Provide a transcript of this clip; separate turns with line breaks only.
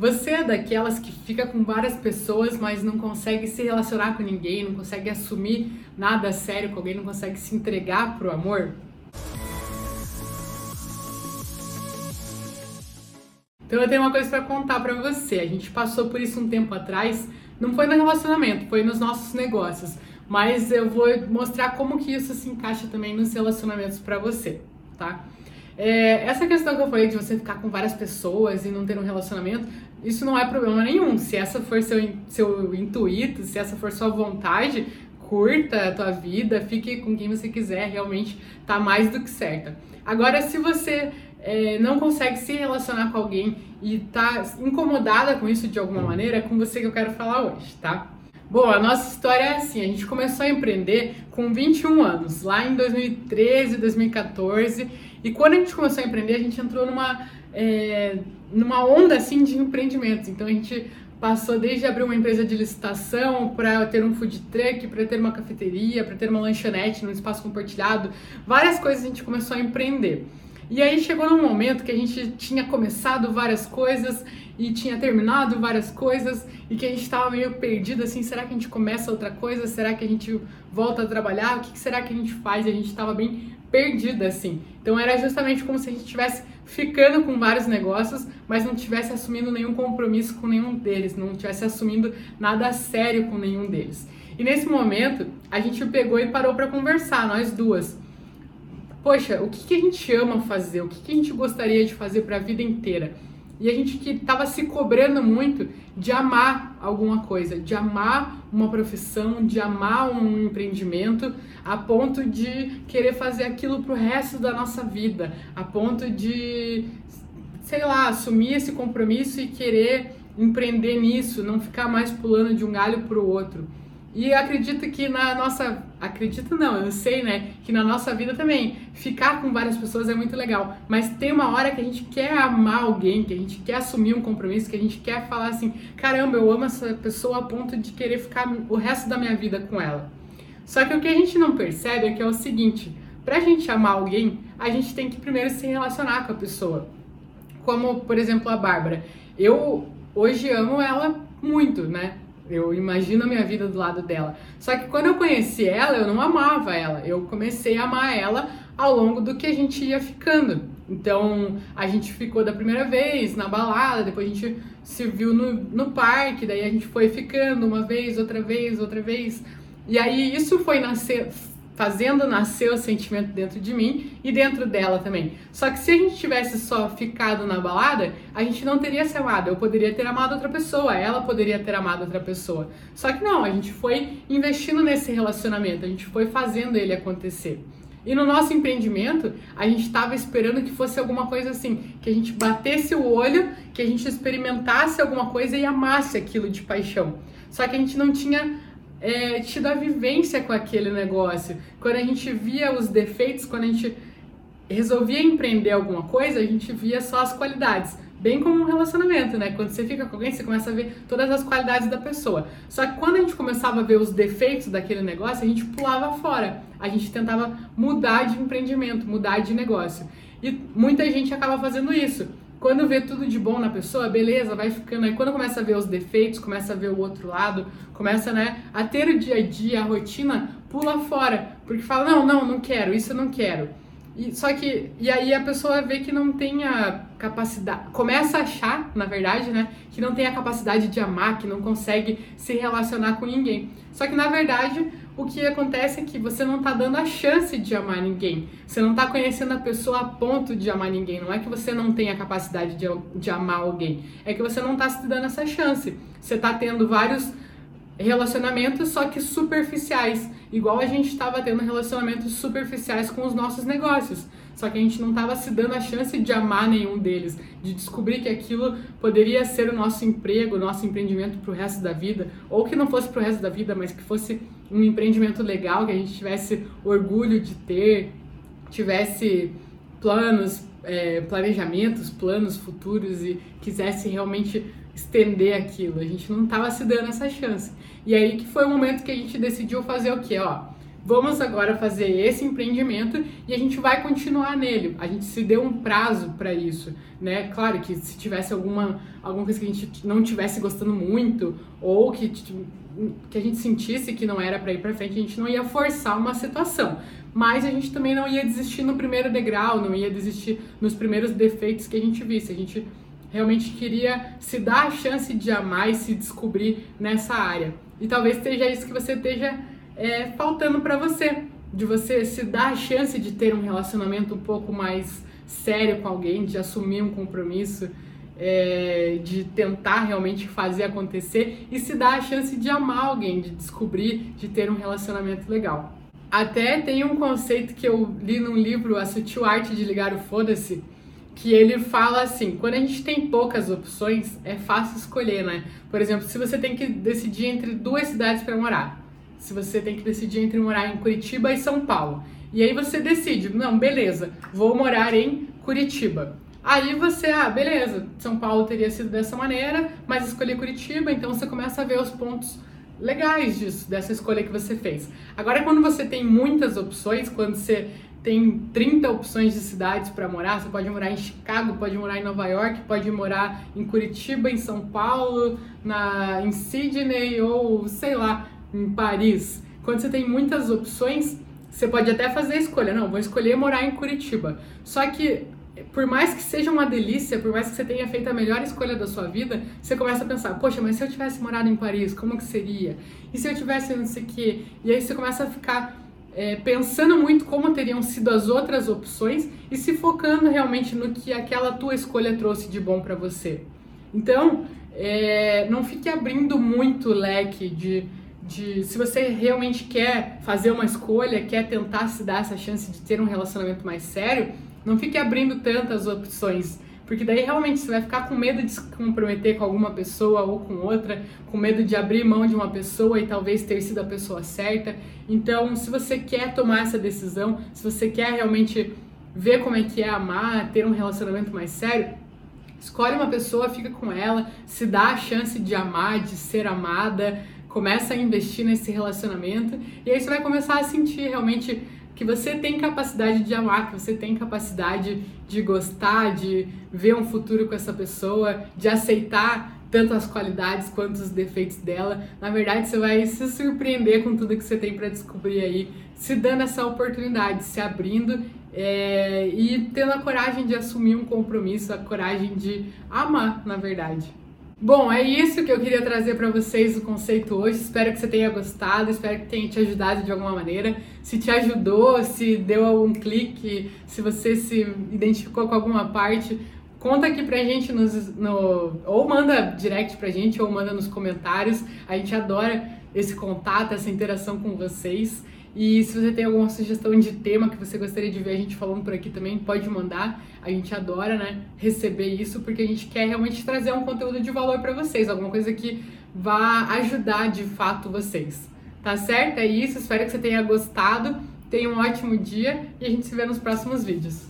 Você é daquelas que fica com várias pessoas, mas não consegue se relacionar com ninguém, não consegue assumir nada sério com alguém, não consegue se entregar pro amor? Então eu tenho uma coisa para contar para você. A gente passou por isso um tempo atrás, não foi no relacionamento, foi nos nossos negócios. Mas eu vou mostrar como que isso se encaixa também nos relacionamentos para você, tá? É, essa questão que eu falei de você ficar com várias pessoas e não ter um relacionamento, isso não é problema nenhum. Se essa for seu, seu intuito, se essa for sua vontade, curta a tua vida, fique com quem você quiser, realmente tá mais do que certa. Agora, se você é, não consegue se relacionar com alguém e tá incomodada com isso de alguma maneira, é com você que eu quero falar hoje, tá? Bom, a nossa história é assim: a gente começou a empreender com 21 anos, lá em 2013, 2014, e quando a gente começou a empreender, a gente entrou numa, é, numa onda assim de empreendimentos. Então a gente passou desde abrir uma empresa de licitação para ter um food truck, para ter uma cafeteria, para ter uma lanchonete num espaço compartilhado, várias coisas a gente começou a empreender. E aí chegou num momento que a gente tinha começado várias coisas e tinha terminado várias coisas e que a gente estava meio perdido assim, será que a gente começa outra coisa? Será que a gente volta a trabalhar? O que será que a gente faz? E a gente estava bem perdida assim. Então era justamente como se a gente estivesse ficando com vários negócios, mas não tivesse assumindo nenhum compromisso com nenhum deles, não tivesse assumindo nada sério com nenhum deles. E nesse momento, a gente pegou e parou para conversar, nós duas poxa, o que, que a gente ama fazer, o que, que a gente gostaria de fazer para a vida inteira. E a gente que estava se cobrando muito de amar alguma coisa, de amar uma profissão, de amar um empreendimento, a ponto de querer fazer aquilo pro resto da nossa vida, a ponto de, sei lá, assumir esse compromisso e querer empreender nisso, não ficar mais pulando de um galho pro outro. E acredito que na nossa. Acredito não, eu sei, né? Que na nossa vida também, ficar com várias pessoas é muito legal. Mas tem uma hora que a gente quer amar alguém, que a gente quer assumir um compromisso, que a gente quer falar assim: caramba, eu amo essa pessoa a ponto de querer ficar o resto da minha vida com ela. Só que o que a gente não percebe é que é o seguinte: pra gente amar alguém, a gente tem que primeiro se relacionar com a pessoa. Como, por exemplo, a Bárbara. Eu hoje amo ela muito, né? Eu imagino a minha vida do lado dela. Só que quando eu conheci ela, eu não amava ela. Eu comecei a amar ela ao longo do que a gente ia ficando. Então, a gente ficou da primeira vez na balada, depois a gente se viu no, no parque, daí a gente foi ficando uma vez, outra vez, outra vez. E aí isso foi nascer, fazendo nascer o sentimento dentro de mim e dentro dela também. Só que se a gente tivesse só ficado na balada, a gente não teria se amado. Eu poderia ter amado outra pessoa, ela poderia ter amado outra pessoa. Só que não, a gente foi investindo nesse relacionamento, a gente foi fazendo ele acontecer. E no nosso empreendimento, a gente estava esperando que fosse alguma coisa assim, que a gente batesse o olho, que a gente experimentasse alguma coisa e amasse aquilo de paixão. Só que a gente não tinha é, tido a vivência com aquele negócio. Quando a gente via os defeitos, quando a gente resolvia empreender alguma coisa, a gente via só as qualidades. Bem como um relacionamento, né? Quando você fica com alguém, você começa a ver todas as qualidades da pessoa. Só que quando a gente começava a ver os defeitos daquele negócio, a gente pulava fora. A gente tentava mudar de empreendimento, mudar de negócio. E muita gente acaba fazendo isso. Quando vê tudo de bom na pessoa, beleza, vai ficando. Aí quando começa a ver os defeitos, começa a ver o outro lado, começa, né, a ter o dia a dia, a rotina, pula fora. Porque fala, não, não, não quero, isso eu não quero. E, só que, e aí a pessoa vê que não tem a capacidade, começa a achar, na verdade, né, que não tem a capacidade de amar, que não consegue se relacionar com ninguém. Só que na verdade, o que acontece é que você não está dando a chance de amar ninguém. Você não está conhecendo a pessoa a ponto de amar ninguém. Não é que você não tem a capacidade de, de amar alguém, é que você não está se dando essa chance. Você está tendo vários relacionamentos, só que superficiais. Igual a gente estava tendo relacionamentos superficiais com os nossos negócios. Só que a gente não estava se dando a chance de amar nenhum deles, de descobrir que aquilo poderia ser o nosso emprego, o nosso empreendimento para o resto da vida, ou que não fosse para o resto da vida, mas que fosse um empreendimento legal, que a gente tivesse orgulho de ter, tivesse planos, é, planejamentos, planos futuros e quisesse realmente estender aquilo. A gente não estava se dando essa chance. E aí que foi o momento que a gente decidiu fazer o quê? Ó, vamos agora fazer esse empreendimento e a gente vai continuar nele. A gente se deu um prazo para isso, né? Claro que se tivesse alguma alguma coisa que a gente não tivesse gostando muito ou que que a gente sentisse que não era para ir para frente, a gente não ia forçar uma situação. Mas a gente também não ia desistir no primeiro degrau, não ia desistir nos primeiros defeitos que a gente visse. A gente realmente queria se dar a chance de amar e se descobrir nessa área. E talvez seja isso que você esteja é, faltando para você, de você se dar a chance de ter um relacionamento um pouco mais sério com alguém, de assumir um compromisso, é, de tentar realmente fazer acontecer e se dar a chance de amar alguém, de descobrir, de ter um relacionamento legal. Até tem um conceito que eu li num livro, A Sutil Arte de Ligar o Foda-se, que ele fala assim: quando a gente tem poucas opções, é fácil escolher, né? Por exemplo, se você tem que decidir entre duas cidades para morar, se você tem que decidir entre morar em Curitiba e São Paulo, e aí você decide, não, beleza, vou morar em Curitiba. Aí você, ah, beleza, São Paulo teria sido dessa maneira, mas escolhi Curitiba, então você começa a ver os pontos legais disso, dessa escolha que você fez. Agora, quando você tem muitas opções, quando você tem 30 opções de cidades para morar. Você pode morar em Chicago, pode morar em Nova York, pode morar em Curitiba, em São Paulo, na, em Sydney ou sei lá, em Paris. Quando você tem muitas opções, você pode até fazer a escolha. Não, vou escolher morar em Curitiba. Só que por mais que seja uma delícia, por mais que você tenha feito a melhor escolha da sua vida, você começa a pensar, poxa, mas se eu tivesse morado em Paris, como que seria? E se eu tivesse não sei o quê? E aí você começa a ficar é, pensando muito como teriam sido as outras opções e se focando realmente no que aquela tua escolha trouxe de bom para você. Então, é, não fique abrindo muito o leque de, de. Se você realmente quer fazer uma escolha, quer tentar se dar essa chance de ter um relacionamento mais sério, não fique abrindo tantas opções porque daí realmente você vai ficar com medo de se comprometer com alguma pessoa ou com outra, com medo de abrir mão de uma pessoa e talvez ter sido a pessoa certa. Então, se você quer tomar essa decisão, se você quer realmente ver como é que é amar, ter um relacionamento mais sério, escolhe uma pessoa, fica com ela, se dá a chance de amar, de ser amada, começa a investir nesse relacionamento e aí você vai começar a sentir realmente que você tem capacidade de amar, que você tem capacidade de gostar, de ver um futuro com essa pessoa, de aceitar tanto as qualidades quanto os defeitos dela. Na verdade, você vai se surpreender com tudo que você tem para descobrir aí, se dando essa oportunidade, se abrindo é, e tendo a coragem de assumir um compromisso, a coragem de amar, na verdade. Bom, é isso que eu queria trazer para vocês o conceito hoje. Espero que você tenha gostado, espero que tenha te ajudado de alguma maneira. Se te ajudou, se deu algum clique, se você se identificou com alguma parte, conta aqui pra gente nos, no, ou manda direct pra gente ou manda nos comentários. A gente adora esse contato, essa interação com vocês. E se você tem alguma sugestão de tema que você gostaria de ver a gente falando por aqui também, pode mandar. A gente adora, né, receber isso porque a gente quer realmente trazer um conteúdo de valor para vocês, alguma coisa que vá ajudar de fato vocês. Tá certo? É isso. Espero que você tenha gostado. Tenha um ótimo dia e a gente se vê nos próximos vídeos.